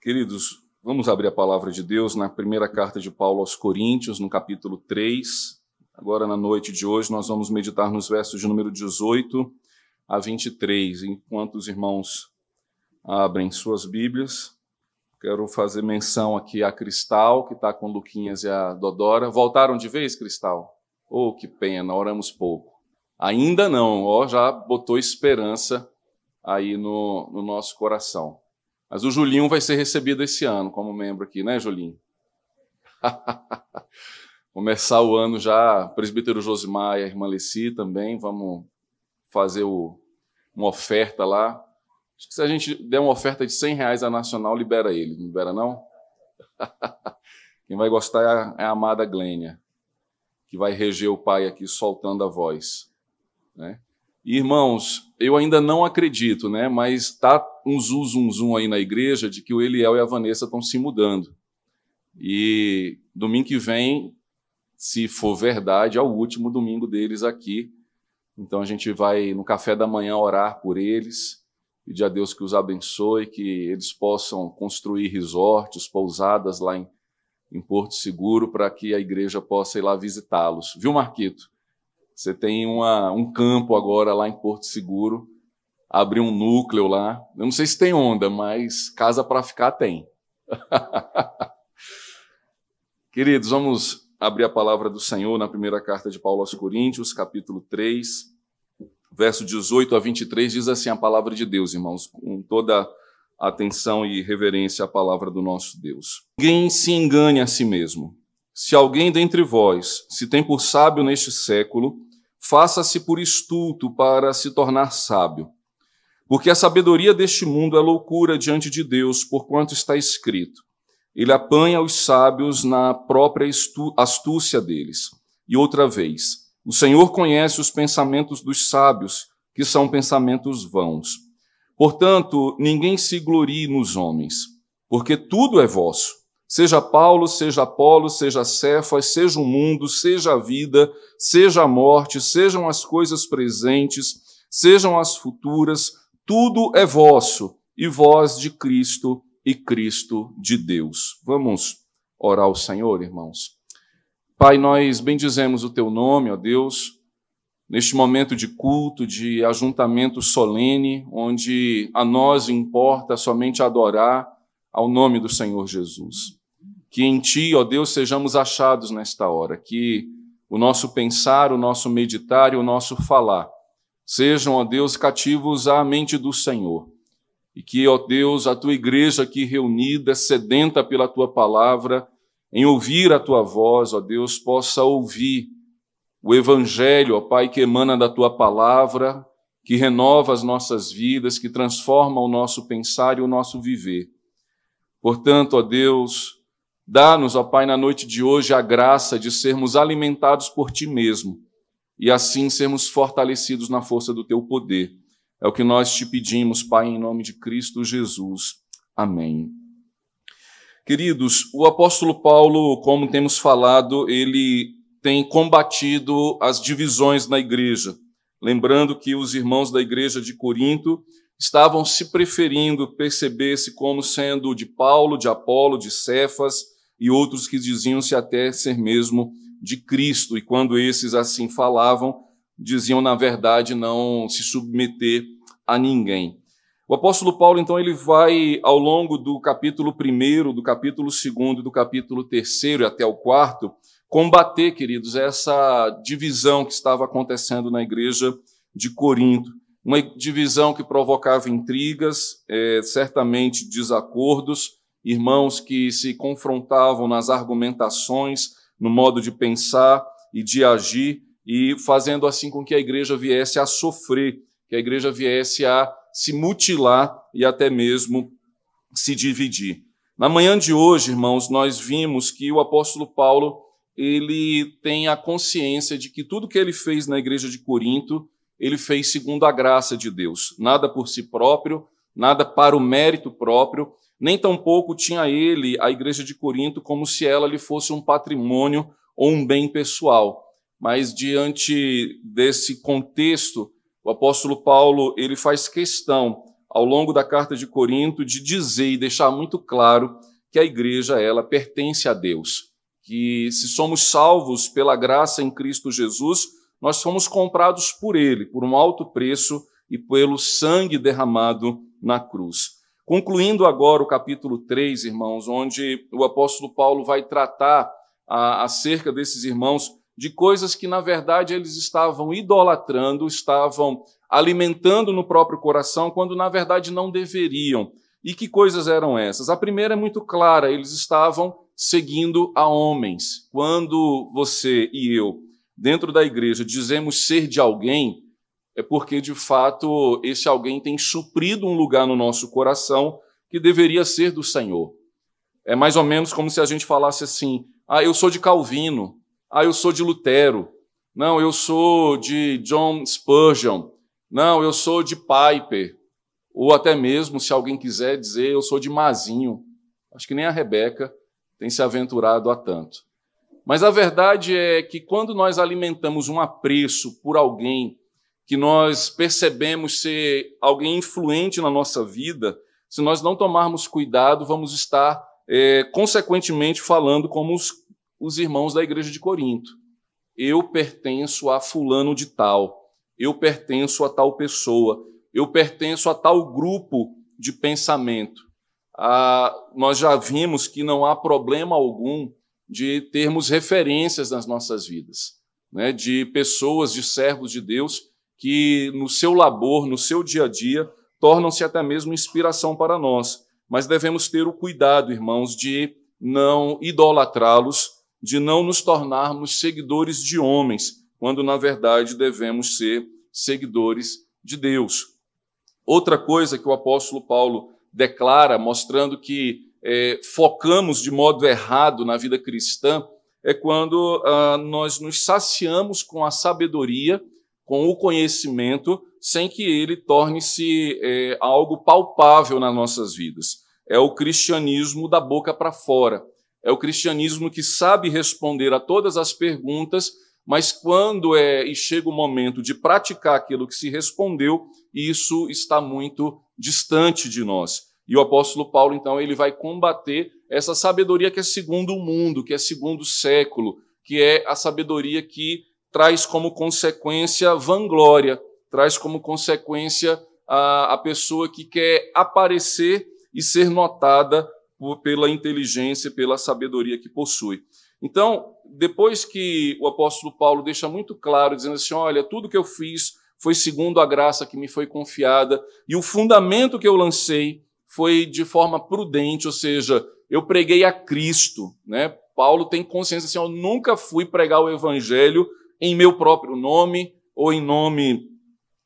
Queridos, vamos abrir a palavra de Deus na primeira carta de Paulo aos Coríntios, no capítulo 3. Agora, na noite de hoje, nós vamos meditar nos versos de número 18 a 23. Enquanto os irmãos abrem suas Bíblias, quero fazer menção aqui a Cristal, que está com Luquinhas e a Dodora. Voltaram de vez, Cristal? Oh, que pena, oramos pouco. Ainda não, ó, já botou esperança aí no, no nosso coração. Mas o Julinho vai ser recebido esse ano como membro aqui, né, Julinho? Começar o ano já, presbítero Josimar e a irmã Leci também, vamos fazer o, uma oferta lá. Acho que se a gente der uma oferta de 100 reais a Nacional, libera ele, não libera não? Quem vai gostar é a, é a amada Glênia, que vai reger o pai aqui soltando a voz. Né? Irmãos, eu ainda não acredito, né? Mas está um zum, zum, zum aí na igreja de que o Eliel e a Vanessa estão se mudando. E domingo que vem, se for verdade, é o último domingo deles aqui. Então a gente vai no café da manhã orar por eles, pedir a Deus que os abençoe, que eles possam construir resorts, pousadas lá em, em Porto Seguro, para que a igreja possa ir lá visitá-los. Viu, Marquito? Você tem uma, um campo agora lá em Porto Seguro, abriu um núcleo lá. Eu não sei se tem onda, mas casa para ficar tem. Queridos, vamos abrir a palavra do Senhor na primeira carta de Paulo aos Coríntios, capítulo 3, verso 18 a 23, diz assim a palavra de Deus, irmãos, com toda atenção e reverência à palavra do nosso Deus. Ninguém se engane a si mesmo. Se alguém dentre vós se tem por sábio neste século, faça-se por estulto para se tornar sábio. Porque a sabedoria deste mundo é loucura diante de Deus, porquanto está escrito: Ele apanha os sábios na própria astúcia deles. E outra vez, o Senhor conhece os pensamentos dos sábios, que são pensamentos vãos. Portanto, ninguém se glorie nos homens, porque tudo é vosso Seja Paulo, seja Apolo, seja Cefas, seja o mundo, seja a vida, seja a morte, sejam as coisas presentes, sejam as futuras, tudo é vosso, e vós de Cristo e Cristo de Deus. Vamos orar ao Senhor, irmãos. Pai, nós bendizemos o teu nome, ó Deus, neste momento de culto, de ajuntamento solene, onde a nós importa somente adorar ao nome do Senhor Jesus. Que em Ti, ó Deus, sejamos achados nesta hora, que o nosso pensar, o nosso meditar e o nosso falar sejam, ó Deus, cativos à mente do Senhor. E que, ó Deus, a tua igreja aqui reunida, sedenta pela tua palavra, em ouvir a tua voz, ó Deus, possa ouvir o evangelho, ó Pai, que emana da tua palavra, que renova as nossas vidas, que transforma o nosso pensar e o nosso viver. Portanto, ó Deus, Dá-nos, ó Pai, na noite de hoje a graça de sermos alimentados por Ti mesmo e assim sermos fortalecidos na força do Teu poder. É o que nós te pedimos, Pai, em nome de Cristo Jesus. Amém. Queridos, o apóstolo Paulo, como temos falado, ele tem combatido as divisões na igreja. Lembrando que os irmãos da igreja de Corinto estavam se preferindo perceber-se como sendo de Paulo, de Apolo, de Cefas, e outros que diziam-se até ser mesmo de Cristo, e quando esses assim falavam, diziam na verdade não se submeter a ninguém. O apóstolo Paulo, então, ele vai ao longo do capítulo 1, do capítulo 2, do capítulo 3 e até o 4, combater, queridos, essa divisão que estava acontecendo na igreja de Corinto. Uma divisão que provocava intrigas, é, certamente desacordos, irmãos que se confrontavam nas argumentações, no modo de pensar e de agir, e fazendo assim com que a igreja viesse a sofrer, que a igreja viesse a se mutilar e até mesmo se dividir. Na manhã de hoje, irmãos, nós vimos que o apóstolo Paulo ele tem a consciência de que tudo que ele fez na igreja de Corinto, ele fez segundo a graça de Deus, nada por si próprio, nada para o mérito próprio, nem tampouco tinha ele a igreja de Corinto como se ela lhe fosse um patrimônio ou um bem pessoal. Mas diante desse contexto, o apóstolo Paulo ele faz questão ao longo da carta de Corinto, de dizer e deixar muito claro que a igreja ela pertence a Deus, que se somos salvos pela graça em Cristo Jesus, nós fomos comprados por ele, por um alto preço e pelo sangue derramado na cruz. Concluindo agora o capítulo 3, irmãos, onde o apóstolo Paulo vai tratar a, acerca desses irmãos de coisas que, na verdade, eles estavam idolatrando, estavam alimentando no próprio coração, quando, na verdade, não deveriam. E que coisas eram essas? A primeira é muito clara: eles estavam seguindo a homens. Quando você e eu, dentro da igreja, dizemos ser de alguém, é porque, de fato, esse alguém tem suprido um lugar no nosso coração que deveria ser do Senhor. É mais ou menos como se a gente falasse assim: ah, eu sou de Calvino, ah, eu sou de Lutero, não, eu sou de John Spurgeon, não, eu sou de Piper, ou até mesmo, se alguém quiser dizer, eu sou de Mazinho. Acho que nem a Rebeca tem se aventurado a tanto. Mas a verdade é que quando nós alimentamos um apreço por alguém que nós percebemos ser alguém influente na nossa vida, se nós não tomarmos cuidado, vamos estar, é, consequentemente, falando como os, os irmãos da igreja de Corinto. Eu pertenço a fulano de tal, eu pertenço a tal pessoa, eu pertenço a tal grupo de pensamento. Ah, nós já vimos que não há problema algum de termos referências nas nossas vidas, né, de pessoas, de servos de Deus que no seu labor, no seu dia a dia, tornam-se até mesmo inspiração para nós. Mas devemos ter o cuidado, irmãos, de não idolatrá-los, de não nos tornarmos seguidores de homens, quando na verdade devemos ser seguidores de Deus. Outra coisa que o apóstolo Paulo declara, mostrando que é, focamos de modo errado na vida cristã, é quando ah, nós nos saciamos com a sabedoria com o conhecimento, sem que ele torne-se é, algo palpável nas nossas vidas. É o cristianismo da boca para fora. É o cristianismo que sabe responder a todas as perguntas, mas quando é e chega o momento de praticar aquilo que se respondeu, isso está muito distante de nós. E o apóstolo Paulo, então, ele vai combater essa sabedoria que é segundo o mundo, que é segundo o século, que é a sabedoria que traz como consequência vanglória, traz como consequência a, a pessoa que quer aparecer e ser notada por, pela inteligência, pela sabedoria que possui. Então, depois que o apóstolo Paulo deixa muito claro, dizendo assim: olha, tudo que eu fiz foi segundo a graça que me foi confiada, e o fundamento que eu lancei foi de forma prudente, ou seja, eu preguei a Cristo. Né? Paulo tem consciência assim: eu nunca fui pregar o evangelho em meu próprio nome ou em nome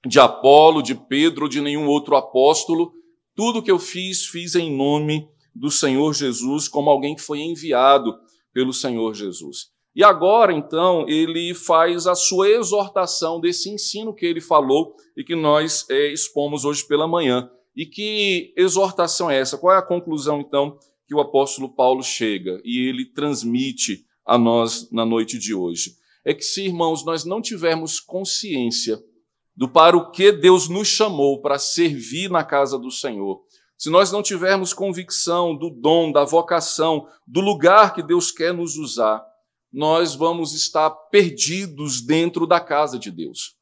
de Apolo, de Pedro de nenhum outro apóstolo. Tudo que eu fiz, fiz em nome do Senhor Jesus, como alguém que foi enviado pelo Senhor Jesus. E agora, então, ele faz a sua exortação desse ensino que ele falou e que nós é, expomos hoje pela manhã. E que exortação é essa? Qual é a conclusão, então, que o apóstolo Paulo chega e ele transmite a nós na noite de hoje? É que, se, irmãos, nós não tivermos consciência do para o que Deus nos chamou para servir na casa do Senhor, se nós não tivermos convicção do dom, da vocação, do lugar que Deus quer nos usar, nós vamos estar perdidos dentro da casa de Deus.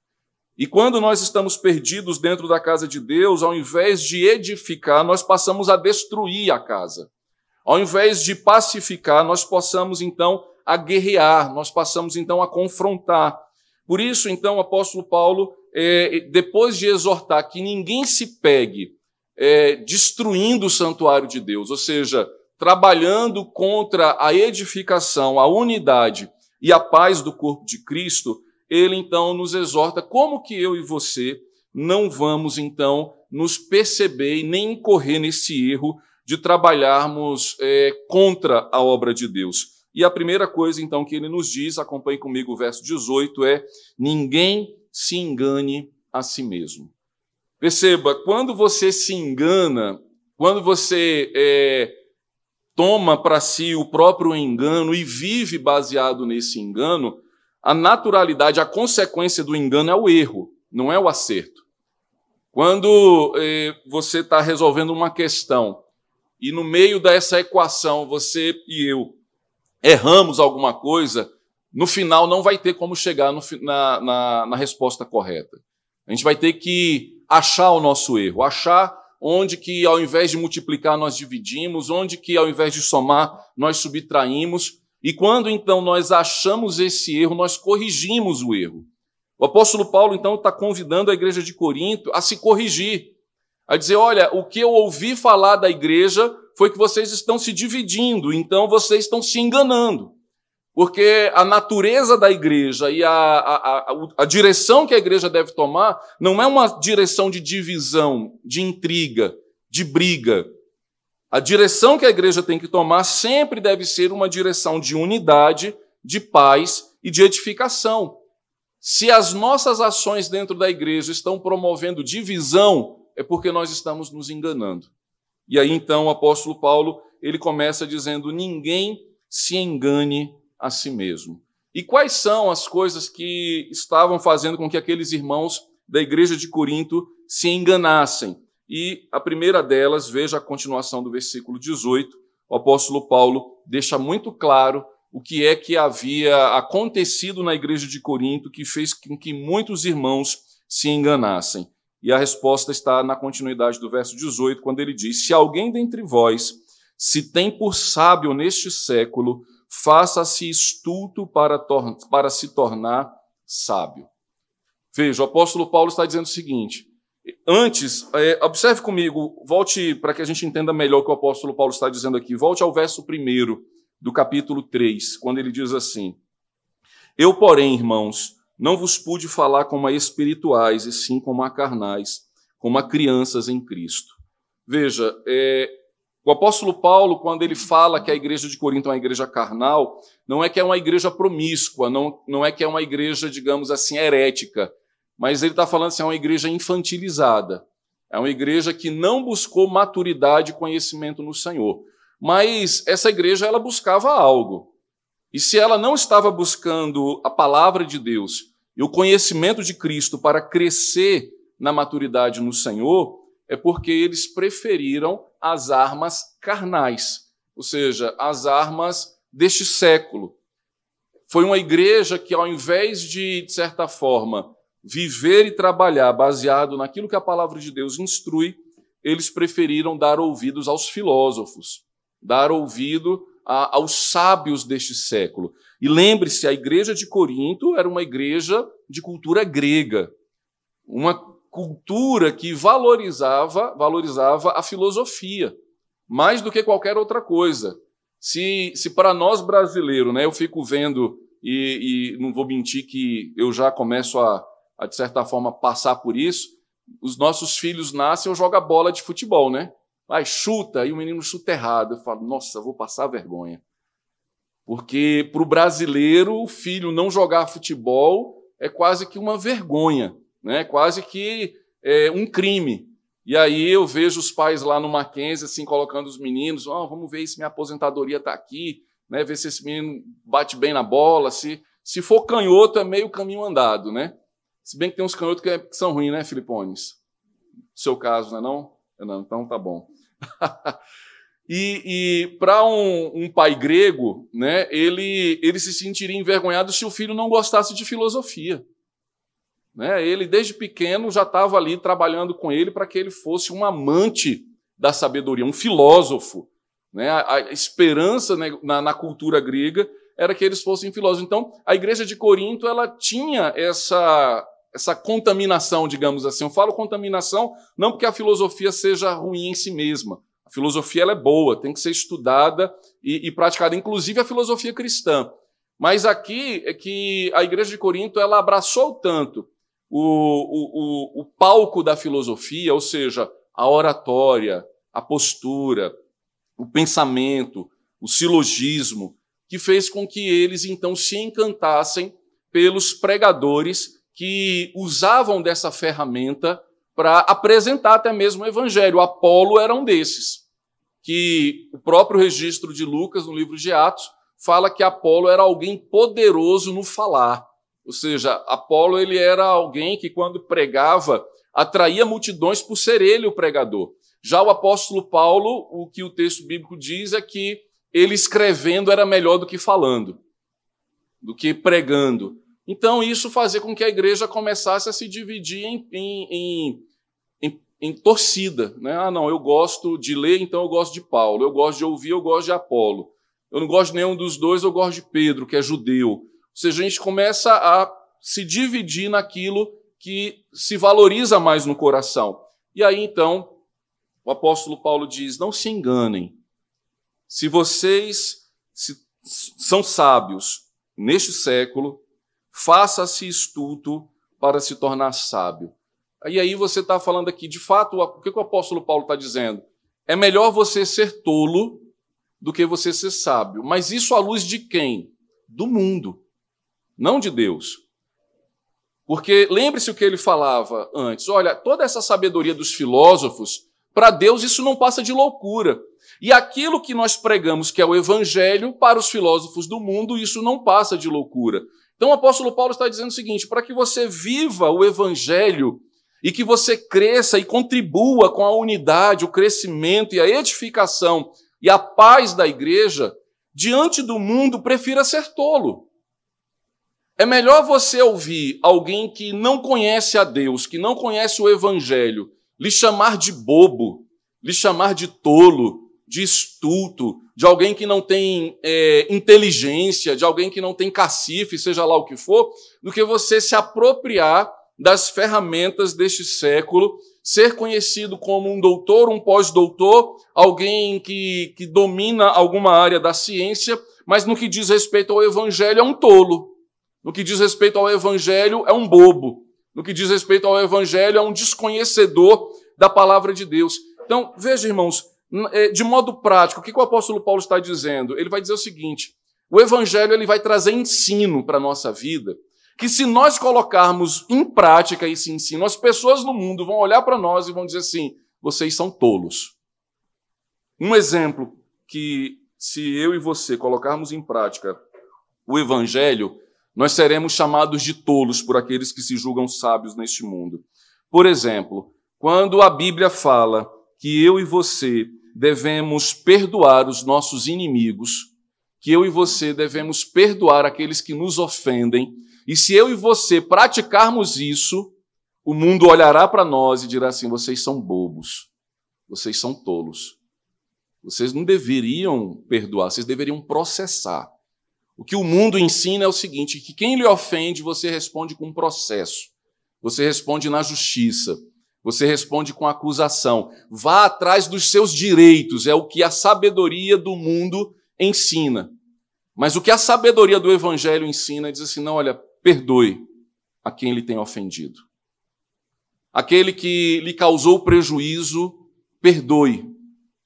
E quando nós estamos perdidos dentro da casa de Deus, ao invés de edificar, nós passamos a destruir a casa. Ao invés de pacificar, nós possamos então a guerrear, nós passamos então a confrontar. Por isso, então, o apóstolo Paulo, é, depois de exortar que ninguém se pegue é, destruindo o santuário de Deus, ou seja, trabalhando contra a edificação, a unidade e a paz do corpo de Cristo, ele então nos exorta como que eu e você não vamos então nos perceber e nem incorrer nesse erro de trabalharmos é, contra a obra de Deus. E a primeira coisa, então, que ele nos diz, acompanhe comigo o verso 18, é: ninguém se engane a si mesmo. Perceba, quando você se engana, quando você é, toma para si o próprio engano e vive baseado nesse engano, a naturalidade, a consequência do engano é o erro, não é o acerto. Quando eh, você está resolvendo uma questão e no meio dessa equação você e eu erramos alguma coisa, no final não vai ter como chegar no, na, na, na resposta correta. A gente vai ter que achar o nosso erro, achar onde que ao invés de multiplicar nós dividimos, onde que ao invés de somar nós subtraímos, e quando então nós achamos esse erro, nós corrigimos o erro. O apóstolo Paulo então está convidando a igreja de Corinto a se corrigir, a dizer: olha, o que eu ouvi falar da igreja foi que vocês estão se dividindo, então vocês estão se enganando. Porque a natureza da igreja e a, a, a, a, direção que a igreja deve tomar não é uma direção de divisão, de intriga, de briga. A direção que a igreja tem que tomar sempre deve ser uma direção de unidade, de paz e de edificação. Se as nossas ações dentro da igreja estão promovendo divisão, é porque nós estamos nos enganando. E aí então o apóstolo Paulo, ele começa dizendo: ninguém se engane a si mesmo. E quais são as coisas que estavam fazendo com que aqueles irmãos da igreja de Corinto se enganassem? E a primeira delas, veja a continuação do versículo 18, o apóstolo Paulo deixa muito claro o que é que havia acontecido na igreja de Corinto que fez com que muitos irmãos se enganassem. E a resposta está na continuidade do verso 18, quando ele diz: Se alguém dentre vós se tem por sábio neste século, faça-se estulto para, para se tornar sábio. Veja, o apóstolo Paulo está dizendo o seguinte: antes, é, observe comigo, volte para que a gente entenda melhor o que o apóstolo Paulo está dizendo aqui, volte ao verso 1 do capítulo 3, quando ele diz assim: Eu, porém, irmãos, não vos pude falar como a espirituais, e sim como a carnais, como a crianças em Cristo. Veja, é, o apóstolo Paulo, quando ele fala que a igreja de Corinto é uma igreja carnal, não é que é uma igreja promíscua, não, não é que é uma igreja, digamos assim, herética, mas ele está falando assim, é uma igreja infantilizada. É uma igreja que não buscou maturidade e conhecimento no Senhor. Mas essa igreja, ela buscava algo. E se ela não estava buscando a palavra de Deus e o conhecimento de Cristo para crescer na maturidade no Senhor, é porque eles preferiram as armas carnais, ou seja, as armas deste século. Foi uma igreja que, ao invés de, de certa forma, viver e trabalhar baseado naquilo que a palavra de Deus instrui, eles preferiram dar ouvidos aos filósofos, dar ouvido a, aos sábios deste século. E lembre-se, a igreja de Corinto era uma igreja de cultura grega, uma cultura que valorizava, valorizava a filosofia, mais do que qualquer outra coisa. Se, se para nós brasileiros, né, eu fico vendo, e, e, não vou mentir que eu já começo a, a, de certa forma, passar por isso, os nossos filhos nascem ou jogam bola de futebol, né? Vai, chuta, e o menino chuta errado. Eu falo, nossa, vou passar vergonha. Porque para o brasileiro, o filho não jogar futebol é quase que uma vergonha né? quase que é, um crime. E aí eu vejo os pais lá no Mackenzie, assim, colocando os meninos, oh, vamos ver se minha aposentadoria está aqui, né? ver se esse menino bate bem na bola, se, se for canhoto é meio caminho andado, né? Se bem que tem uns canhotos que, é, que são ruins, né, Filipones? Seu caso, não é não? É não, então tá bom. e, e para um, um, pai grego, né, ele, ele se sentiria envergonhado se o filho não gostasse de filosofia. Né? Ele, desde pequeno, já estava ali trabalhando com ele para que ele fosse um amante da sabedoria, um filósofo. Né? A, a esperança né, na, na, cultura grega era que eles fossem filósofos. Então, a igreja de Corinto ela tinha essa, essa contaminação, digamos assim. Eu falo contaminação não porque a filosofia seja ruim em si mesma. A filosofia ela é boa, tem que ser estudada e, e praticada, inclusive a filosofia cristã. Mas aqui é que a igreja de Corinto ela abraçou tanto o, o, o, palco da filosofia, ou seja, a oratória, a postura, o pensamento, o silogismo, que fez com que eles então se encantassem pelos pregadores que usavam dessa ferramenta para apresentar até mesmo o evangelho. Apolo era um desses, que o próprio registro de Lucas no livro de Atos fala que Apolo era alguém poderoso no falar. Ou seja, Apolo ele era alguém que quando pregava atraía multidões por ser ele o pregador. Já o apóstolo Paulo, o que o texto bíblico diz é que ele escrevendo era melhor do que falando, do que pregando. Então, isso fazia com que a igreja começasse a se dividir em, em, em, em, torcida. Né? Ah, não, eu gosto de ler, então eu gosto de Paulo. Eu gosto de ouvir, eu gosto de Apolo. Eu não gosto de nenhum dos dois, eu gosto de Pedro, que é judeu. Ou seja, a gente começa a se dividir naquilo que se valoriza mais no coração. E aí, então, o apóstolo Paulo diz: não se enganem. Se vocês são sábios neste século, faça-se estudo para se tornar sábio. E aí você está falando aqui, de fato, o que o apóstolo Paulo está dizendo? É melhor você ser tolo do que você ser sábio. Mas isso à luz de quem? Do mundo, não de Deus. Porque lembre-se o que ele falava antes: olha, toda essa sabedoria dos filósofos, para Deus isso não passa de loucura. E aquilo que nós pregamos, que é o evangelho, para os filósofos do mundo, isso não passa de loucura. Então o apóstolo Paulo está dizendo o seguinte: para que você viva o evangelho e que você cresça e contribua com a unidade, o crescimento e a edificação e a paz da igreja, diante do mundo, prefira ser tolo. É melhor você ouvir alguém que não conhece a Deus, que não conhece o Evangelho, lhe chamar de bobo, lhe chamar de tolo, de estulto, de alguém que não tem é, inteligência, de alguém que não tem cacife, seja lá o que for, do que você se apropriar das ferramentas deste século ser conhecido como um doutor, um pós-doutor, alguém que, que domina alguma área da ciência, mas no que diz respeito ao evangelho é um tolo. No que diz respeito ao evangelho é um bobo. No que diz respeito ao evangelho é um desconhecedor da palavra de Deus. Então, veja, irmãos, é, de modo prático, o que o apóstolo Paulo está dizendo? Ele vai dizer o seguinte: o evangelho ele vai trazer ensino para a nossa vida que se nós colocarmos em prática esse ensino, as pessoas no mundo vão olhar para nós e vão dizer assim: vocês são tolos. Um exemplo que, se eu e você colocarmos em prática o evangelho, nós seremos chamados de tolos por aqueles que se julgam sábios neste mundo. Por exemplo, quando a Bíblia fala que eu e você devemos perdoar os nossos inimigos, que eu e você devemos perdoar aqueles que nos ofendem, e se eu e você praticarmos isso, o mundo olhará para nós e dirá assim: vocês são bobos, vocês são tolos. Vocês não deveriam perdoar, vocês deveriam processar. O que o mundo ensina é o seguinte: que quem lhe ofende, você responde com processo, você responde na justiça, você responde com acusação. Vá atrás dos seus direitos, é o que a sabedoria do mundo ensina. Mas o que a sabedoria do evangelho ensina diz assim: não, olha, perdoe a quem lhe tem ofendido. Aquele que lhe causou prejuízo, perdoe.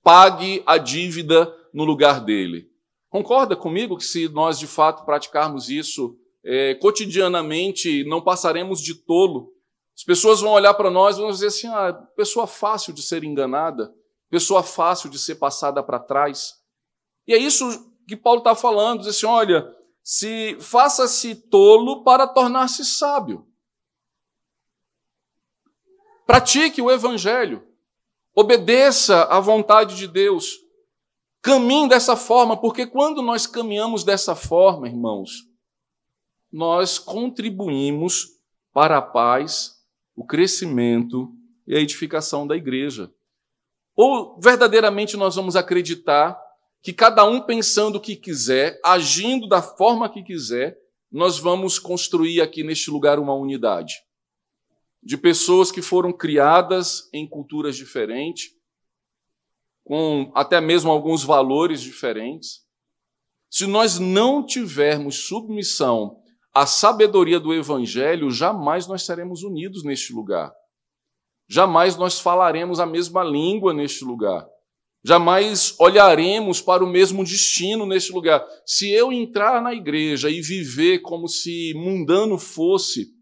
Pague a dívida no lugar dele. Concorda comigo que se nós de fato praticarmos isso é, cotidianamente, não passaremos de tolo? As pessoas vão olhar para nós e vão dizer assim: ah, pessoa fácil de ser enganada, pessoa fácil de ser passada para trás. E é isso que Paulo está falando: diz assim, olha, se faça-se tolo para tornar-se sábio. Pratique o evangelho. Obedeça à vontade de Deus. Caminhe dessa forma, porque quando nós caminhamos dessa forma, irmãos, nós contribuímos para a paz, o crescimento e a edificação da igreja. Ou verdadeiramente nós vamos acreditar que cada um pensando o que quiser, agindo da forma que quiser, nós vamos construir aqui neste lugar uma unidade. De pessoas que foram criadas em culturas diferentes, com até mesmo alguns valores diferentes. Se nós não tivermos submissão à sabedoria do Evangelho, jamais nós seremos unidos neste lugar. Jamais nós falaremos a mesma língua neste lugar. Jamais olharemos para o mesmo destino neste lugar. Se eu entrar na igreja e viver como se mundano fosse,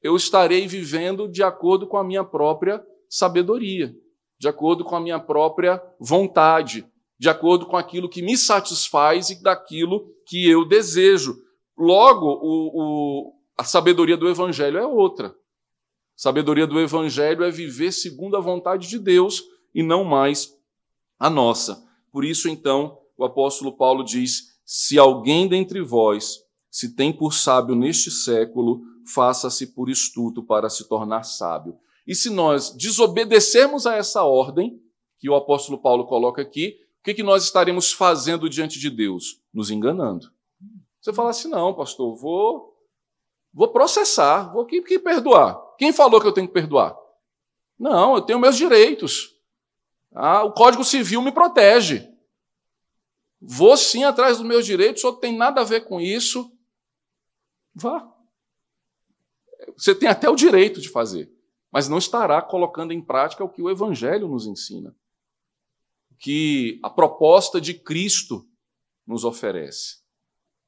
eu estarei vivendo de acordo com a minha própria sabedoria, de acordo com a minha própria vontade, de acordo com aquilo que me satisfaz e daquilo que eu desejo. Logo, o, o, a sabedoria do Evangelho é outra. Sabedoria do Evangelho é viver segundo a vontade de Deus e não mais a nossa. Por isso, então, o apóstolo Paulo diz: se alguém dentre vós se tem por sábio neste século, faça-se por estudo para se tornar sábio. E se nós desobedecermos a essa ordem, que o apóstolo Paulo coloca aqui, o que, que nós estaremos fazendo diante de Deus? Nos enganando. Você fala assim: não, pastor, vou, vou processar, vou que, que perdoar. Quem falou que eu tenho que perdoar? Não, eu tenho meus direitos. Ah, o Código Civil me protege. Vou sim atrás dos meus direitos, só tem nada a ver com isso. Vá. Você tem até o direito de fazer, mas não estará colocando em prática o que o Evangelho nos ensina, que a proposta de Cristo nos oferece.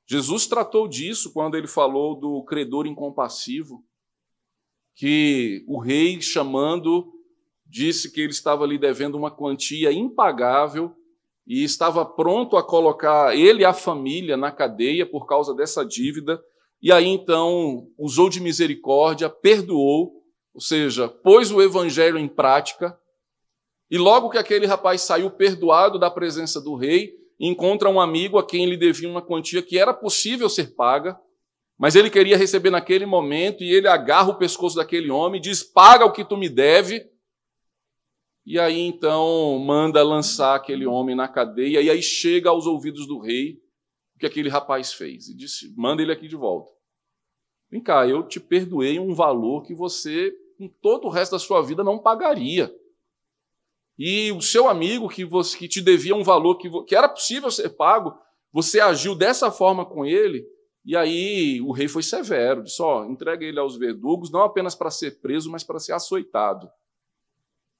Jesus tratou disso quando ele falou do credor incompassivo, que o rei, chamando disse que ele estava lhe devendo uma quantia impagável e estava pronto a colocar ele e a família na cadeia por causa dessa dívida. E aí então usou de misericórdia, perdoou, ou seja, pôs o evangelho em prática. E logo que aquele rapaz saiu perdoado da presença do rei, encontra um amigo a quem ele devia uma quantia que era possível ser paga, mas ele queria receber naquele momento e ele agarra o pescoço daquele homem e diz: Paga o que tu me deve. E aí então manda lançar aquele homem na cadeia, e aí chega aos ouvidos do rei o que aquele rapaz fez. E disse: manda ele aqui de volta. Vem cá, eu te perdoei um valor que você, em todo o resto da sua vida, não pagaria. E o seu amigo que, você, que te devia um valor que, que era possível ser pago, você agiu dessa forma com ele, e aí o rei foi severo, disse: ó, entrega ele aos verdugos, não apenas para ser preso, mas para ser açoitado.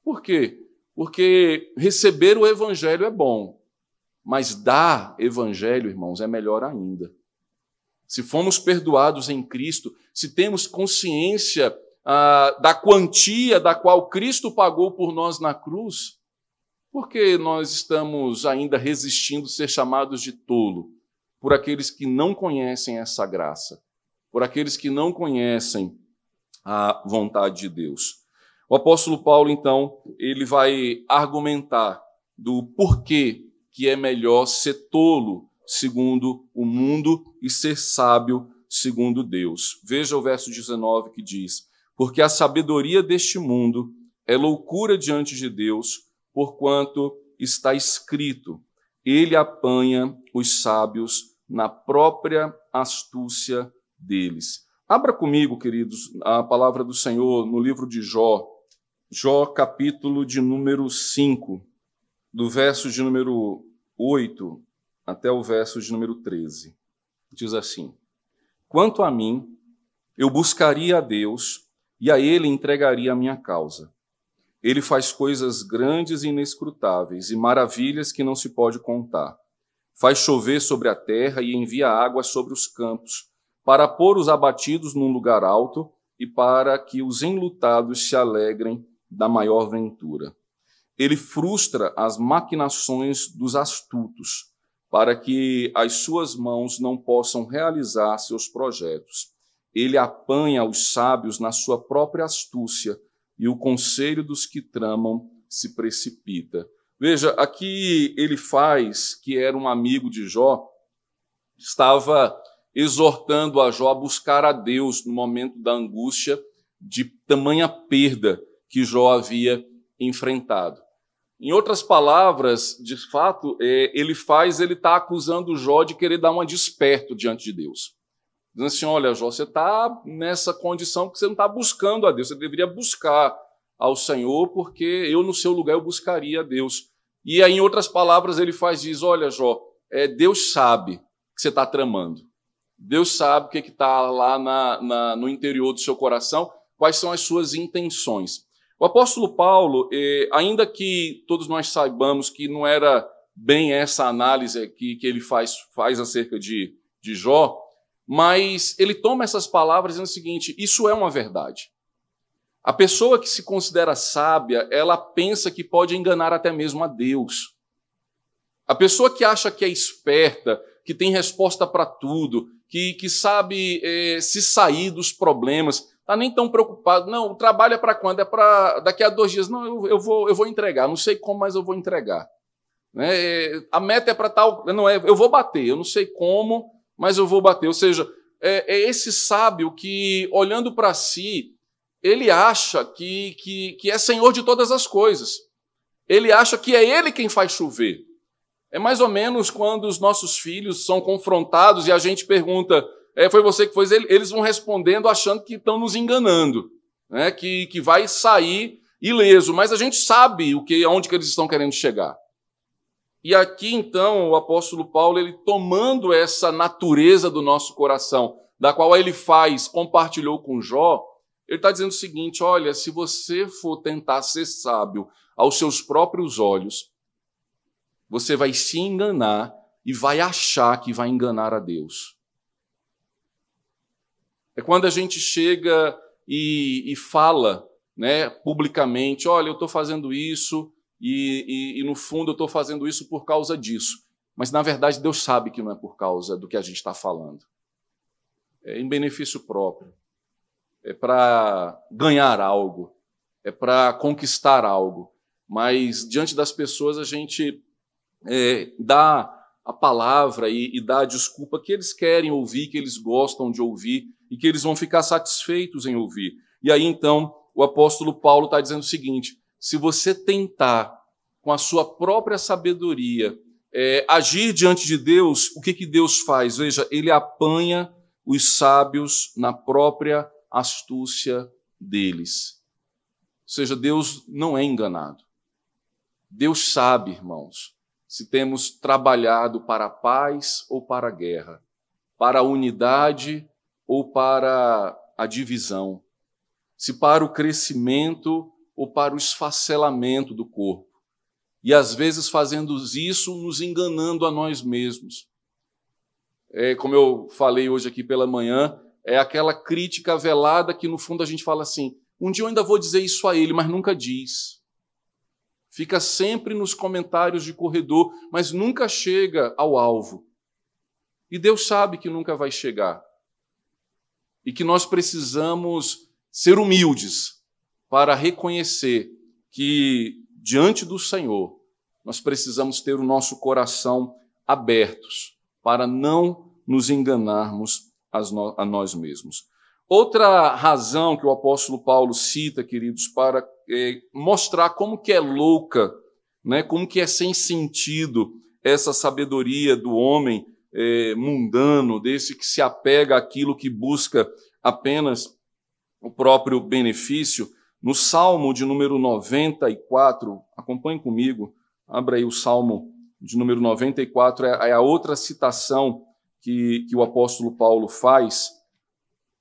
Por quê? Porque receber o evangelho é bom, mas dar evangelho, irmãos, é melhor ainda. Se fomos perdoados em Cristo, se temos consciência ah, da quantia da qual Cristo pagou por nós na cruz, por que nós estamos ainda resistindo ser chamados de tolo por aqueles que não conhecem essa graça, por aqueles que não conhecem a vontade de Deus? O apóstolo Paulo, então, ele vai argumentar do porquê que é melhor ser tolo segundo o mundo e ser sábio segundo Deus. Veja o verso 19 que diz: Porque a sabedoria deste mundo é loucura diante de Deus, porquanto está escrito: Ele apanha os sábios na própria astúcia deles. Abra comigo, queridos, a palavra do Senhor no livro de Jó, Jó, capítulo de número 5, do verso de número 8 até o verso de número 13. Diz assim: Quanto a mim, eu buscaria a Deus e a Ele entregaria a minha causa. Ele faz coisas grandes e inescrutáveis e maravilhas que não se pode contar. Faz chover sobre a terra e envia água sobre os campos, para pôr os abatidos num lugar alto e para que os enlutados se alegrem da maior ventura. Ele frustra as maquinações dos astutos, para que as suas mãos não possam realizar seus projetos. Ele apanha os sábios na sua própria astúcia, e o conselho dos que tramam se precipita. Veja, aqui ele faz, que era um amigo de Jó, estava exortando a Jó a buscar a Deus no momento da angústia de tamanha perda que Jó havia enfrentado. Em outras palavras, de fato, é, ele faz, ele está acusando Jó de querer dar uma desperto diante de Deus. Dizendo assim: olha, Jó, você está nessa condição que você não está buscando a Deus, você deveria buscar ao Senhor, porque eu, no seu lugar, eu buscaria a Deus. E aí, em outras palavras, ele faz diz: olha, Jó, é, Deus sabe que você está tramando. Deus sabe o que está lá na, na, no interior do seu coração, quais são as suas intenções. O apóstolo Paulo, eh, ainda que todos nós saibamos que não era bem essa análise que, que ele faz, faz acerca de, de Jó, mas ele toma essas palavras dizendo o seguinte: isso é uma verdade. A pessoa que se considera sábia, ela pensa que pode enganar até mesmo a Deus. A pessoa que acha que é esperta, que tem resposta para tudo, que, que sabe eh, se sair dos problemas, está nem tão preocupado. Não, o trabalho é para quando? É para daqui a dois dias. Não, eu, eu, vou, eu vou entregar. Não sei como, mas eu vou entregar. Né? A meta é para tal. Não é, eu vou bater. Eu não sei como, mas eu vou bater. Ou seja, é, é esse sábio que, olhando para si, ele acha que, que, que é senhor de todas as coisas. Ele acha que é ele quem faz chover. É mais ou menos quando os nossos filhos são confrontados e a gente pergunta: é, foi você que fez? Eles vão respondendo achando que estão nos enganando, né? que, que vai sair ileso, mas a gente sabe o que, aonde que eles estão querendo chegar. E aqui então o apóstolo Paulo, ele tomando essa natureza do nosso coração, da qual ele faz, compartilhou com Jó, ele está dizendo o seguinte: olha, se você for tentar ser sábio aos seus próprios olhos, você vai se enganar e vai achar que vai enganar a Deus. É quando a gente chega e, e fala né, publicamente: olha, eu estou fazendo isso e, e, e, no fundo eu estou fazendo isso por causa disso. Mas na verdade Deus sabe que não é por causa do que a gente está falando. É em benefício próprio. É para ganhar algo. É para conquistar algo. Mas diante das pessoas a gente é, dá a palavra e, e dá a desculpa que eles querem ouvir, que eles gostam de ouvir e que eles vão ficar satisfeitos em ouvir. E aí então o apóstolo Paulo está dizendo o seguinte: se você tentar, com a sua própria sabedoria, é, agir diante de Deus, o que, que Deus faz? Veja, ele apanha os sábios na própria astúcia deles. Ou seja, Deus não é enganado. Deus sabe, irmãos, se temos trabalhado para a paz ou para a guerra, para a unidade ou para a divisão, se para o crescimento ou para o esfacelamento do corpo. E às vezes fazendo isso, nos enganando a nós mesmos. É, como eu falei hoje aqui pela manhã, é aquela crítica velada que no fundo a gente fala assim: um dia eu ainda vou dizer isso a ele, mas nunca diz fica sempre nos comentários de corredor, mas nunca chega ao alvo. E Deus sabe que nunca vai chegar. E que nós precisamos ser humildes para reconhecer que, diante do Senhor, nós precisamos ter o nosso coração abertos para não nos enganarmos a nós mesmos. Outra razão que o apóstolo Paulo cita, queridos, para é, mostrar como que é louca, né, como que é sem sentido essa sabedoria do homem é, mundano, desse que se apega àquilo que busca apenas o próprio benefício, no Salmo de número 94, acompanhe comigo, abra aí o Salmo de número 94, é, é a outra citação que, que o apóstolo Paulo faz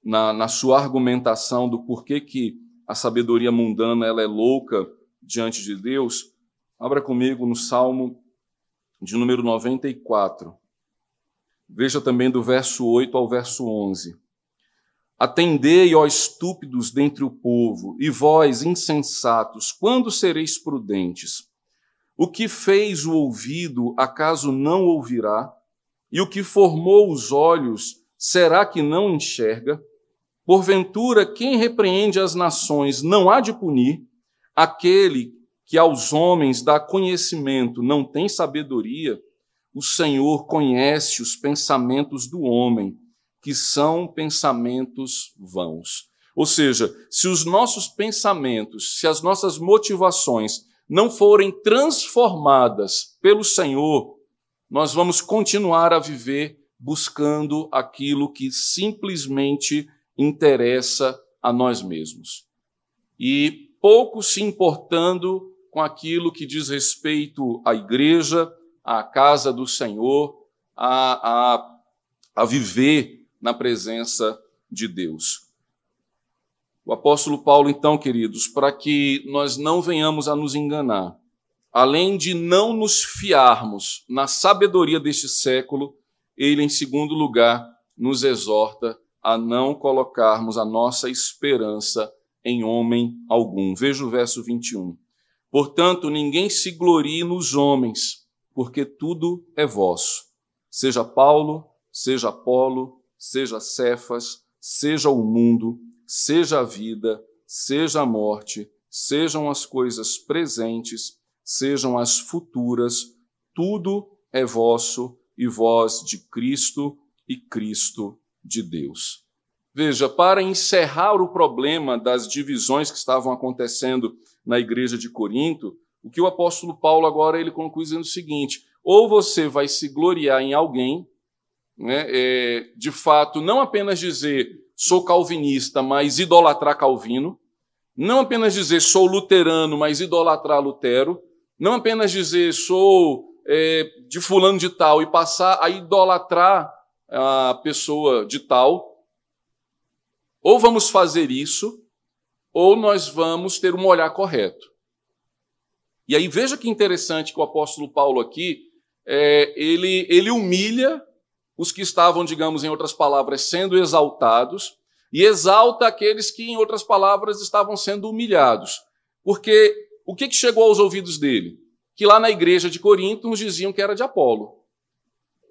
na, na sua argumentação do porquê que a sabedoria mundana ela é louca diante de Deus, abra comigo no Salmo de número 94. Veja também do verso 8 ao verso 11. Atendei, ó estúpidos dentre o povo, e vós, insensatos, quando sereis prudentes? O que fez o ouvido, acaso não ouvirá? E o que formou os olhos, será que não enxerga? Porventura, quem repreende as nações não há de punir, aquele que aos homens dá conhecimento não tem sabedoria, o Senhor conhece os pensamentos do homem, que são pensamentos vãos. Ou seja, se os nossos pensamentos, se as nossas motivações não forem transformadas pelo Senhor, nós vamos continuar a viver buscando aquilo que simplesmente interessa a nós mesmos. E pouco se importando com aquilo que diz respeito à igreja, à casa do Senhor, a, a, a viver na presença de Deus. O apóstolo Paulo, então, queridos, para que nós não venhamos a nos enganar, além de não nos fiarmos na sabedoria deste século, ele, em segundo lugar, nos exorta a não colocarmos a nossa esperança em homem algum. Veja o verso 21. Portanto, ninguém se glorie nos homens, porque tudo é vosso. Seja Paulo, seja Apolo, seja Cefas, seja o mundo, seja a vida, seja a morte, sejam as coisas presentes, sejam as futuras, tudo é vosso e vós de Cristo e Cristo de Deus. Veja, para encerrar o problema das divisões que estavam acontecendo na igreja de Corinto, o que o apóstolo Paulo agora ele conclui dizendo o seguinte: ou você vai se gloriar em alguém, né, é, de fato, não apenas dizer sou calvinista, mas idolatrar Calvino, não apenas dizer sou luterano, mas idolatrar Lutero, não apenas dizer sou é, de fulano de tal e passar a idolatrar a pessoa de tal, ou vamos fazer isso, ou nós vamos ter um olhar correto. E aí veja que interessante que o apóstolo Paulo aqui, é, ele, ele humilha os que estavam, digamos, em outras palavras, sendo exaltados, e exalta aqueles que, em outras palavras, estavam sendo humilhados. Porque o que, que chegou aos ouvidos dele? Que lá na igreja de Corinto, uns diziam que era de Apolo,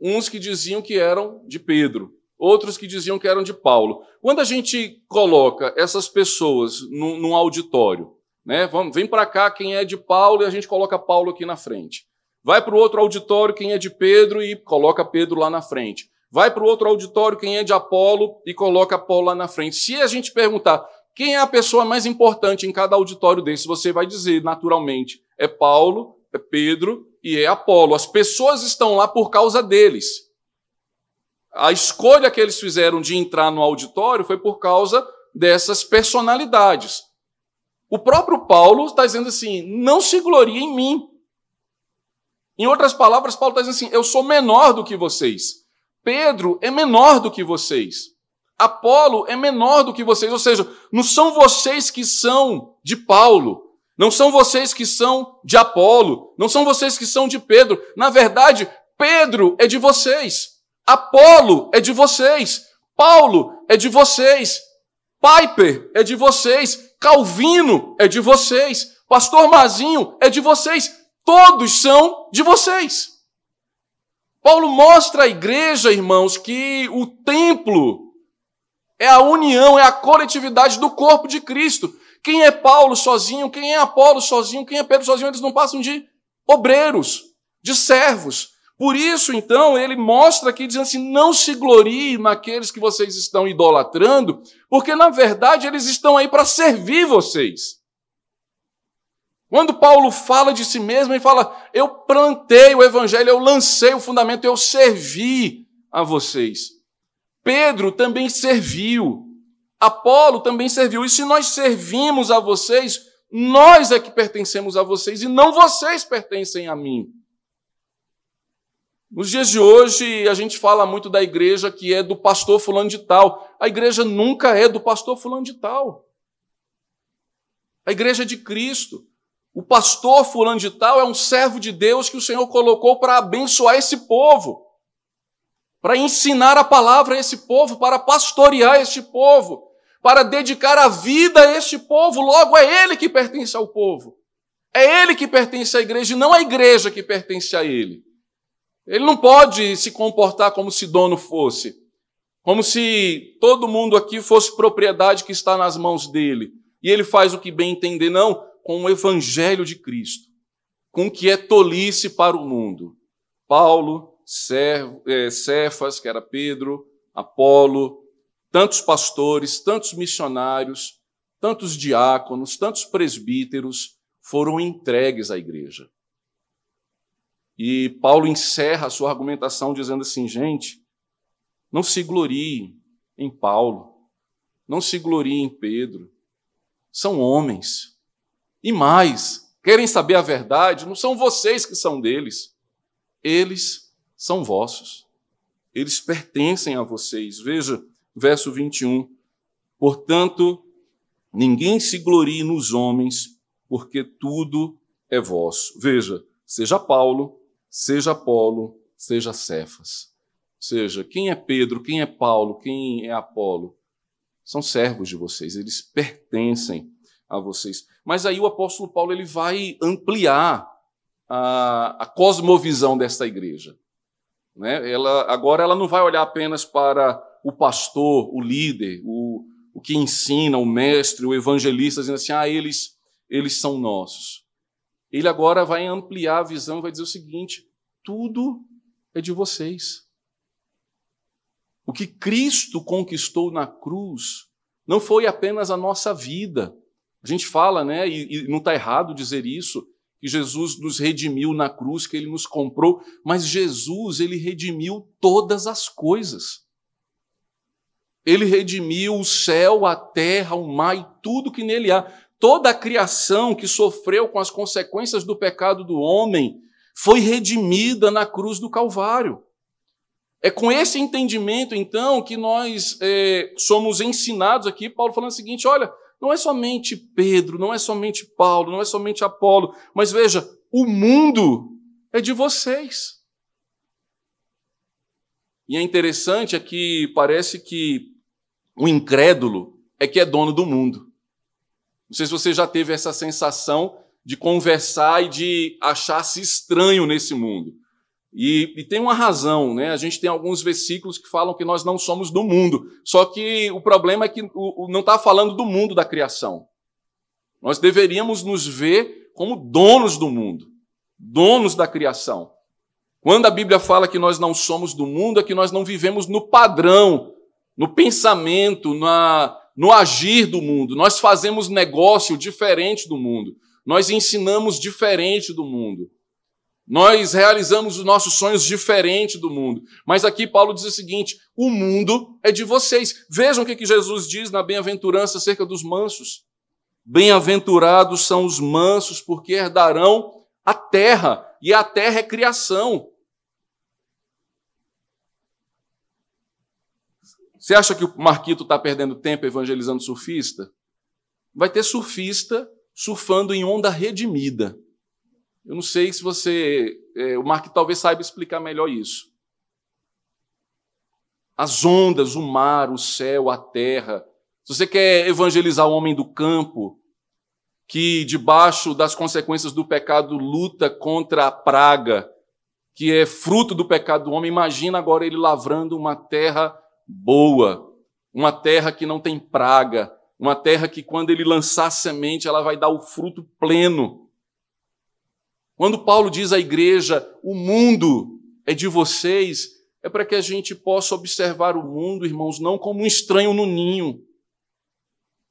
uns que diziam que eram de Pedro, outros que diziam que eram de Paulo. Quando a gente coloca essas pessoas num, num auditório, né, vamos, vem para cá quem é de Paulo e a gente coloca Paulo aqui na frente. Vai para o outro auditório quem é de Pedro e coloca Pedro lá na frente. Vai para o outro auditório quem é de Apolo e coloca Apolo lá na frente. Se a gente perguntar quem é a pessoa mais importante em cada auditório desse, você vai dizer naturalmente é Paulo, é Pedro e é Apolo. As pessoas estão lá por causa deles. A escolha que eles fizeram de entrar no auditório foi por causa dessas personalidades. O próprio Paulo está dizendo assim: não se glorie em mim. Em outras palavras, Paulo está dizendo assim: eu sou menor do que vocês. Pedro é menor do que vocês. Apolo é menor do que vocês. Ou seja, não são vocês que são de Paulo. Não são vocês que são de Apolo. Não são vocês que são de Pedro. Na verdade, Pedro é de vocês. Apolo é de vocês. Paulo é de vocês. Piper é de vocês. Calvino é de vocês. Pastor Mazinho é de vocês todos são de vocês. Paulo mostra à igreja, irmãos, que o templo é a união, é a coletividade do corpo de Cristo. Quem é Paulo sozinho, quem é Apolo sozinho, quem é Pedro sozinho, eles não passam de obreiros, de servos. Por isso, então, ele mostra aqui, dizendo assim: não se glorie naqueles que vocês estão idolatrando, porque na verdade eles estão aí para servir vocês. Quando Paulo fala de si mesmo, ele fala: Eu plantei o evangelho, eu lancei o fundamento, eu servi a vocês. Pedro também serviu. Apolo também serviu. E se nós servimos a vocês, nós é que pertencemos a vocês e não vocês pertencem a mim. Nos dias de hoje, a gente fala muito da igreja que é do pastor fulano de tal. A igreja nunca é do pastor fulano de tal. A igreja é de Cristo. O pastor fulano de tal é um servo de Deus que o Senhor colocou para abençoar esse povo, para ensinar a palavra a esse povo, para pastorear este povo, para dedicar a vida a este povo. Logo é ele que pertence ao povo. É ele que pertence à igreja e não a igreja que pertence a ele. Ele não pode se comportar como se dono fosse, como se todo mundo aqui fosse propriedade que está nas mãos dele. E ele faz o que bem entender, não com o evangelho de Cristo, com o que é tolice para o mundo. Paulo, é, Cefas, que era Pedro, Apolo, tantos pastores, tantos missionários, tantos diáconos, tantos presbíteros foram entregues à igreja. E Paulo encerra a sua argumentação dizendo assim: gente, não se glorie em Paulo, não se glorie em Pedro, são homens, e mais, querem saber a verdade? Não são vocês que são deles, eles são vossos. Eles pertencem a vocês. Veja, verso 21. Portanto, ninguém se glorie nos homens, porque tudo é vosso. Veja, seja Paulo, seja Apolo, seja Cefas. Ou seja, quem é Pedro, quem é Paulo, quem é Apolo? São servos de vocês, eles pertencem a vocês. Mas aí o apóstolo Paulo ele vai ampliar a, a cosmovisão dessa igreja. Né? Ela, agora ela não vai olhar apenas para o pastor, o líder, o, o que ensina o mestre, o evangelista, dizendo assim: ah, eles, eles são nossos. Ele agora vai ampliar a visão e vai dizer o seguinte: tudo é de vocês. O que Cristo conquistou na cruz não foi apenas a nossa vida. A gente fala, né, e, e não está errado dizer isso, que Jesus nos redimiu na cruz, que ele nos comprou, mas Jesus, ele redimiu todas as coisas. Ele redimiu o céu, a terra, o mar e tudo que nele há. Toda a criação que sofreu com as consequências do pecado do homem foi redimida na cruz do Calvário. É com esse entendimento, então, que nós é, somos ensinados aqui, Paulo falando o seguinte: olha, não é somente Pedro, não é somente Paulo, não é somente Apolo, mas veja, o mundo é de vocês. E é interessante é que parece que o incrédulo é que é dono do mundo. Não sei se você já teve essa sensação de conversar e de achar-se estranho nesse mundo. E, e, tem uma razão, né? A gente tem alguns versículos que falam que nós não somos do mundo. Só que o problema é que o, o, não está falando do mundo da criação. Nós deveríamos nos ver como donos do mundo, donos da criação. Quando a Bíblia fala que nós não somos do mundo, é que nós não vivemos no padrão, no pensamento, na, no agir do mundo. Nós fazemos negócio diferente do mundo. Nós ensinamos diferente do mundo. Nós realizamos os nossos sonhos diferente do mundo. Mas aqui Paulo diz o seguinte: o mundo é de vocês. Vejam o que Jesus diz na bem-aventurança acerca dos mansos. Bem-aventurados são os mansos, porque herdarão a terra, e a terra é criação. Você acha que o Marquito está perdendo tempo evangelizando surfista? Vai ter surfista surfando em onda redimida. Eu não sei se você. É, o Mark talvez saiba explicar melhor isso. As ondas, o mar, o céu, a terra. Se você quer evangelizar o homem do campo, que debaixo das consequências do pecado luta contra a praga, que é fruto do pecado do homem, imagina agora ele lavrando uma terra boa, uma terra que não tem praga, uma terra que quando ele lançar semente, ela vai dar o fruto pleno. Quando Paulo diz à igreja, o mundo é de vocês, é para que a gente possa observar o mundo, irmãos, não como um estranho no ninho.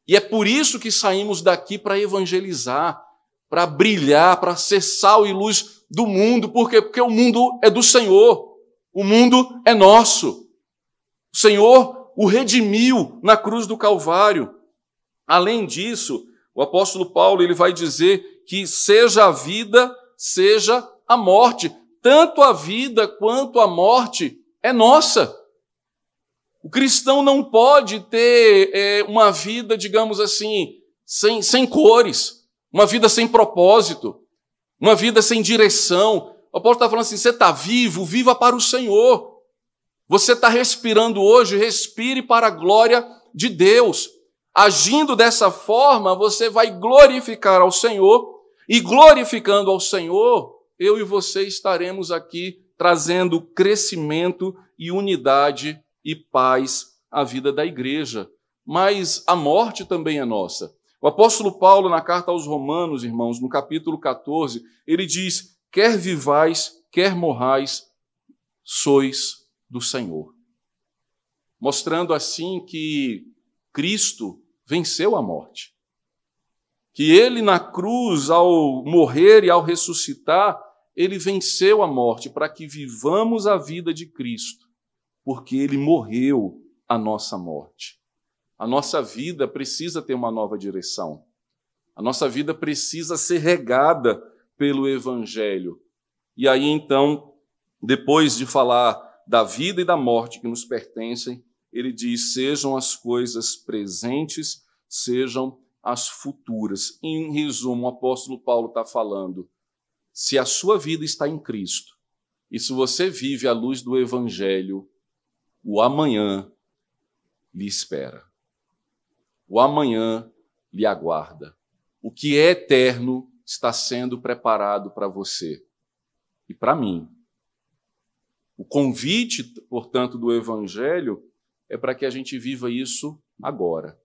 E é por isso que saímos daqui para evangelizar, para brilhar, para ser sal e luz do mundo. Por quê? Porque o mundo é do Senhor. O mundo é nosso. O Senhor o redimiu na cruz do Calvário. Além disso, o apóstolo Paulo ele vai dizer que seja a vida seja a morte. Tanto a vida quanto a morte é nossa. O cristão não pode ter é, uma vida, digamos assim, sem, sem cores, uma vida sem propósito, uma vida sem direção. O apóstolo está falando assim: você está vivo, viva para o Senhor. Você está respirando hoje, respire para a glória de Deus. Agindo dessa forma, você vai glorificar ao Senhor e glorificando ao Senhor, eu e você estaremos aqui trazendo crescimento e unidade e paz à vida da igreja. Mas a morte também é nossa. O apóstolo Paulo, na carta aos Romanos, irmãos, no capítulo 14, ele diz: quer vivais, quer morrais, sois do Senhor. Mostrando assim que Cristo venceu a morte que ele na cruz, ao morrer e ao ressuscitar, ele venceu a morte para que vivamos a vida de Cristo, porque ele morreu a nossa morte. A nossa vida precisa ter uma nova direção. A nossa vida precisa ser regada pelo Evangelho. E aí então, depois de falar da vida e da morte que nos pertencem, ele diz: sejam as coisas presentes, sejam as futuras. Em resumo, o apóstolo Paulo está falando: se a sua vida está em Cristo e se você vive à luz do Evangelho, o amanhã lhe espera. O amanhã lhe aguarda. O que é eterno está sendo preparado para você e para mim. O convite, portanto, do Evangelho é para que a gente viva isso agora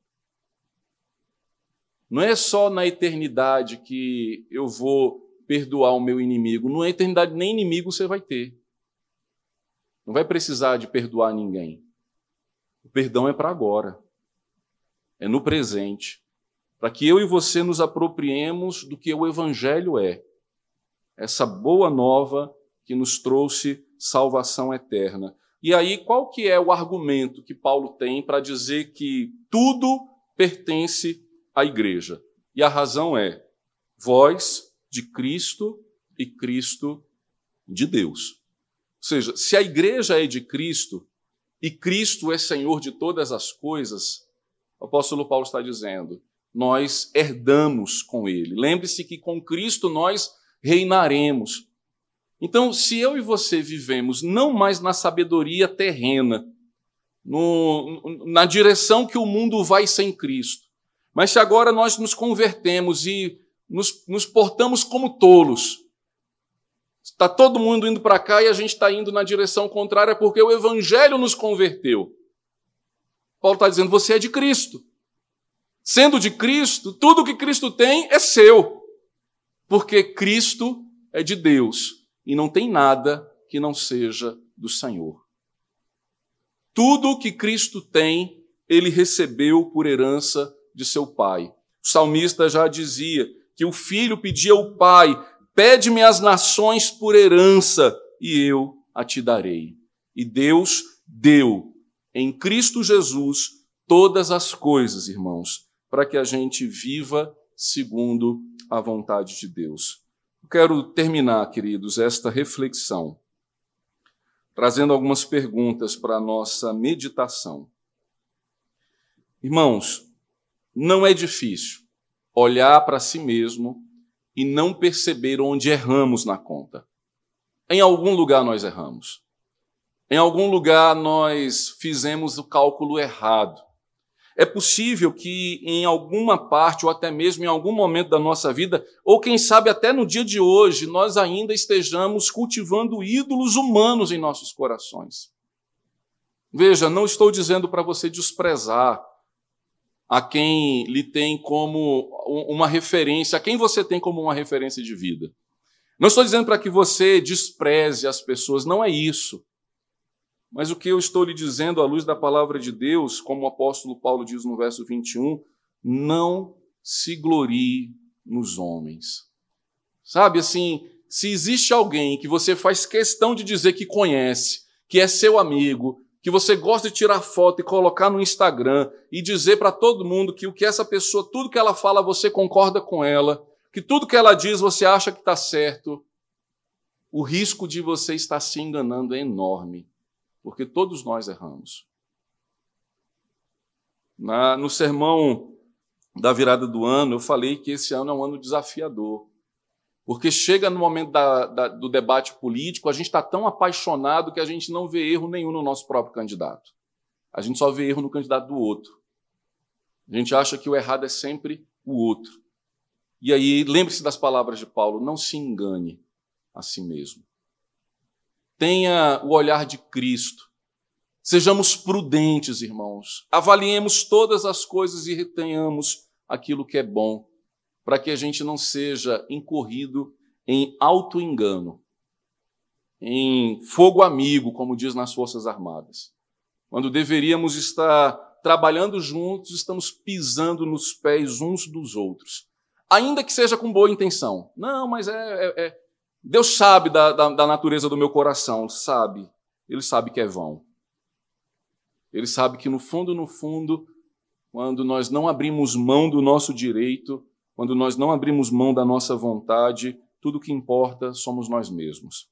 Não é só na eternidade que eu vou perdoar o meu inimigo. Na eternidade, nem inimigo você vai ter. Não vai precisar de perdoar ninguém. O perdão é para agora. É no presente. Para que eu e você nos apropriemos do que o Evangelho é. Essa boa nova que nos trouxe salvação eterna. E aí, qual que é o argumento que Paulo tem para dizer que tudo pertence à igreja? E a razão é: voz de Cristo e Cristo de Deus. Ou seja, se a igreja é de Cristo e Cristo é Senhor de todas as coisas, o apóstolo Paulo está dizendo, nós herdamos com ele. Lembre-se que com Cristo nós reinaremos. Então, se eu e você vivemos não mais na sabedoria terrena, no, na direção que o mundo vai sem Cristo, mas se agora nós nos convertemos e nos, nos portamos como tolos, está todo mundo indo para cá e a gente está indo na direção contrária porque o Evangelho nos converteu. Paulo está dizendo: você é de Cristo. Sendo de Cristo, tudo que Cristo tem é seu, porque Cristo é de Deus e não tem nada que não seja do Senhor. Tudo que Cristo tem, ele recebeu por herança de seu Pai. O salmista já dizia que o filho pedia ao Pai: Pede-me as nações por herança, e eu a te darei. E Deus deu em Cristo Jesus todas as coisas, irmãos, para que a gente viva segundo a vontade de Deus. Quero terminar, queridos, esta reflexão trazendo algumas perguntas para a nossa meditação. Irmãos, não é difícil olhar para si mesmo e não perceber onde erramos na conta. Em algum lugar nós erramos. Em algum lugar nós fizemos o cálculo errado. É possível que em alguma parte, ou até mesmo em algum momento da nossa vida, ou quem sabe até no dia de hoje, nós ainda estejamos cultivando ídolos humanos em nossos corações. Veja, não estou dizendo para você desprezar a quem lhe tem como uma referência, a quem você tem como uma referência de vida. Não estou dizendo para que você despreze as pessoas, não é isso. Mas o que eu estou lhe dizendo à luz da palavra de Deus, como o apóstolo Paulo diz no verso 21, não se glorie nos homens. Sabe assim, se existe alguém que você faz questão de dizer que conhece, que é seu amigo, que você gosta de tirar foto e colocar no Instagram e dizer para todo mundo que o que essa pessoa, tudo que ela fala, você concorda com ela, que tudo que ela diz você acha que está certo, o risco de você estar se enganando é enorme porque todos nós erramos. Na, no sermão da virada do ano, eu falei que esse ano é um ano desafiador. Porque chega no momento da, da, do debate político, a gente está tão apaixonado que a gente não vê erro nenhum no nosso próprio candidato. A gente só vê erro no candidato do outro. A gente acha que o errado é sempre o outro. E aí, lembre-se das palavras de Paulo: não se engane a si mesmo tenha o olhar de Cristo. Sejamos prudentes, irmãos. Avaliemos todas as coisas e retenhamos aquilo que é bom, para que a gente não seja incorrido em auto-engano, em fogo amigo, como diz nas Forças Armadas. Quando deveríamos estar trabalhando juntos, estamos pisando nos pés uns dos outros. Ainda que seja com boa intenção. Não, mas é, é, é Deus sabe da, da, da natureza do meu coração, sabe. Ele sabe que é vão. Ele sabe que no fundo, no fundo, quando nós não abrimos mão do nosso direito, quando nós não abrimos mão da nossa vontade, tudo que importa somos nós mesmos.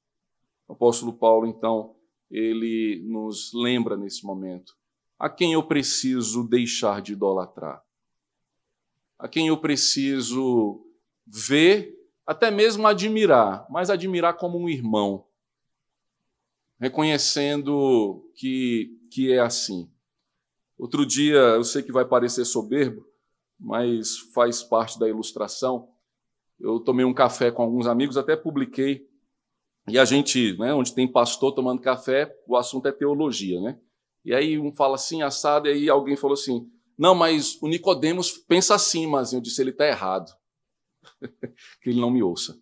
O apóstolo Paulo, então, ele nos lembra nesse momento a quem eu preciso deixar de idolatrar, a quem eu preciso ver até mesmo admirar, mas admirar como um irmão, reconhecendo que, que é assim. Outro dia, eu sei que vai parecer soberbo, mas faz parte da ilustração. Eu tomei um café com alguns amigos, até publiquei. E a gente, né, onde tem pastor tomando café, o assunto é teologia, né? E aí um fala assim, assado, e aí alguém falou assim: Não, mas o Nicodemos pensa assim, mas eu disse, ele está errado. que ele não me ouça.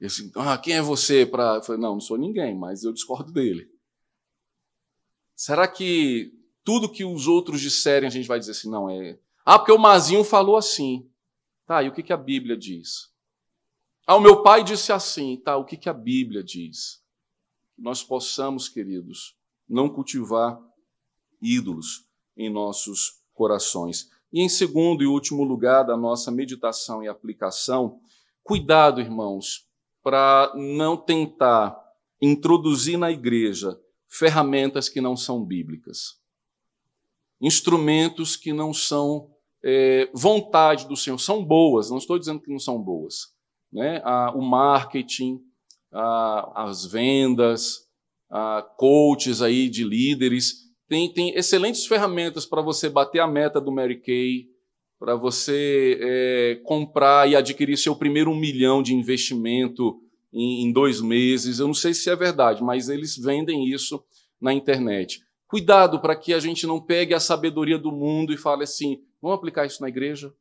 E assim, ah, quem é você para. Não, não sou ninguém, mas eu discordo dele. Será que tudo que os outros disserem a gente vai dizer assim, não, é. Ah, porque o Mazinho falou assim. Tá, e o que, que a Bíblia diz? Ah, o meu pai disse assim, tá, o que, que a Bíblia diz? Nós possamos, queridos, não cultivar ídolos em nossos corações. E em segundo e último lugar da nossa meditação e aplicação, cuidado, irmãos, para não tentar introduzir na igreja ferramentas que não são bíblicas, instrumentos que não são é, vontade do Senhor, são boas, não estou dizendo que não são boas. Né? Ah, o marketing, ah, as vendas, ah, coaches aí de líderes, tem, tem excelentes ferramentas para você bater a meta do Mary Kay, para você é, comprar e adquirir seu primeiro um milhão de investimento em, em dois meses. Eu não sei se é verdade, mas eles vendem isso na internet. Cuidado para que a gente não pegue a sabedoria do mundo e fale assim: vamos aplicar isso na igreja?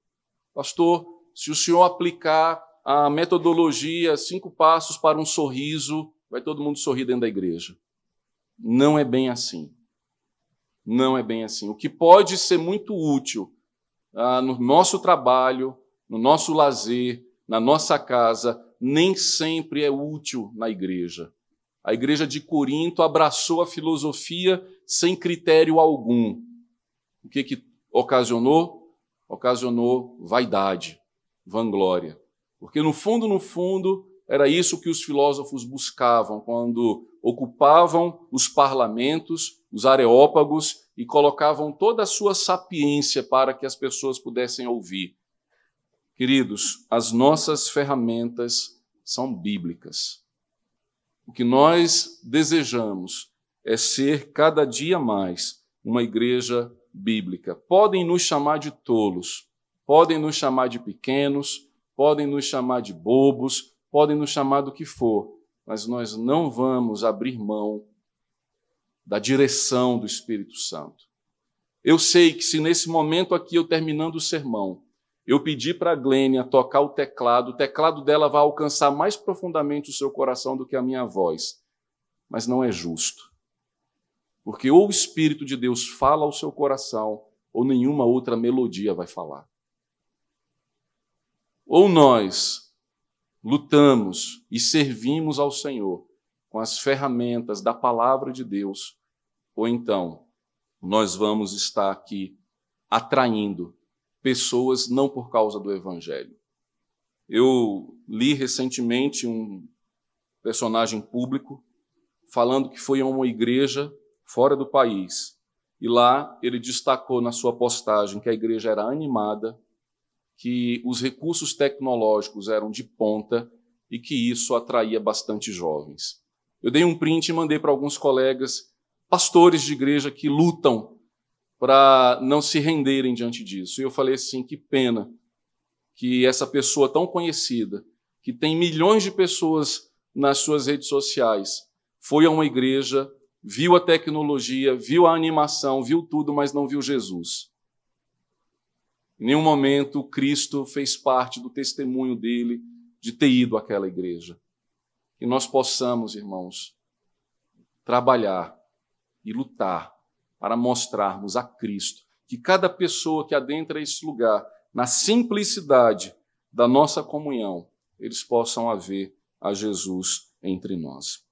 Pastor, se o senhor aplicar a metodologia cinco passos para um sorriso, vai todo mundo sorrir dentro da igreja. Não é bem assim. Não é bem assim. O que pode ser muito útil ah, no nosso trabalho, no nosso lazer, na nossa casa, nem sempre é útil na igreja. A igreja de Corinto abraçou a filosofia sem critério algum. O que, que ocasionou? Ocasionou vaidade, vanglória. Porque no fundo, no fundo, era isso que os filósofos buscavam quando ocupavam os parlamentos, os areópagos e colocavam toda a sua sapiência para que as pessoas pudessem ouvir. Queridos, as nossas ferramentas são bíblicas. O que nós desejamos é ser cada dia mais uma igreja bíblica. Podem nos chamar de tolos, podem nos chamar de pequenos, podem nos chamar de bobos, podem nos chamar do que for, mas nós não vamos abrir mão da direção do Espírito Santo. Eu sei que se nesse momento aqui, eu terminando o sermão, eu pedi para a Glênia tocar o teclado, o teclado dela vai alcançar mais profundamente o seu coração do que a minha voz. Mas não é justo. Porque ou o Espírito de Deus fala ao seu coração, ou nenhuma outra melodia vai falar. Ou nós lutamos e servimos ao Senhor com as ferramentas da palavra de Deus, ou então nós vamos estar aqui atraindo pessoas não por causa do evangelho. Eu li recentemente um personagem público falando que foi a uma igreja fora do país e lá ele destacou na sua postagem que a igreja era animada, que os recursos tecnológicos eram de ponta e que isso atraía bastante jovens. Eu dei um print e mandei para alguns colegas, pastores de igreja que lutam para não se renderem diante disso. E eu falei assim: que pena que essa pessoa tão conhecida, que tem milhões de pessoas nas suas redes sociais, foi a uma igreja, viu a tecnologia, viu a animação, viu tudo, mas não viu Jesus. Em nenhum momento Cristo fez parte do testemunho dele de ter ido àquela igreja. Que nós possamos, irmãos, trabalhar e lutar para mostrarmos a Cristo. Que cada pessoa que adentra esse lugar, na simplicidade da nossa comunhão, eles possam haver a Jesus entre nós.